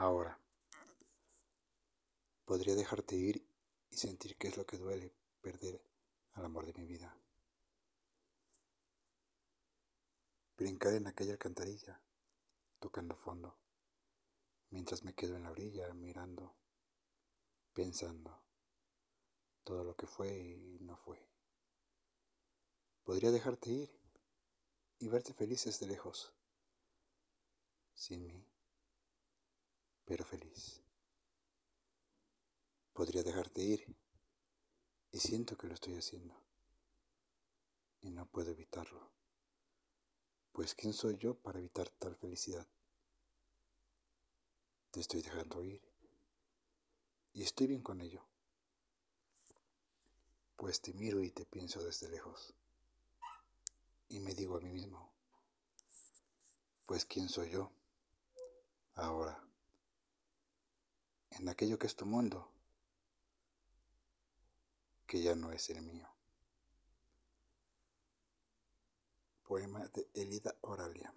Ahora, podría dejarte ir y sentir qué es lo que duele perder al amor de mi vida. Brincar en aquella alcantarilla, tocando fondo, mientras me quedo en la orilla mirando, pensando todo lo que fue y no fue. Podría dejarte ir y verte feliz desde lejos, sin mí, pero feliz. Podría dejarte ir y siento que lo estoy haciendo y no puedo evitarlo. Pues ¿quién soy yo para evitar tal felicidad? Te estoy dejando ir y estoy bien con ello. Pues te miro y te pienso desde lejos y me digo a mí mismo, pues ¿quién soy yo? Ahora, en aquello que es tu mundo, que ya no es el mío. Poema de Elida Oralia.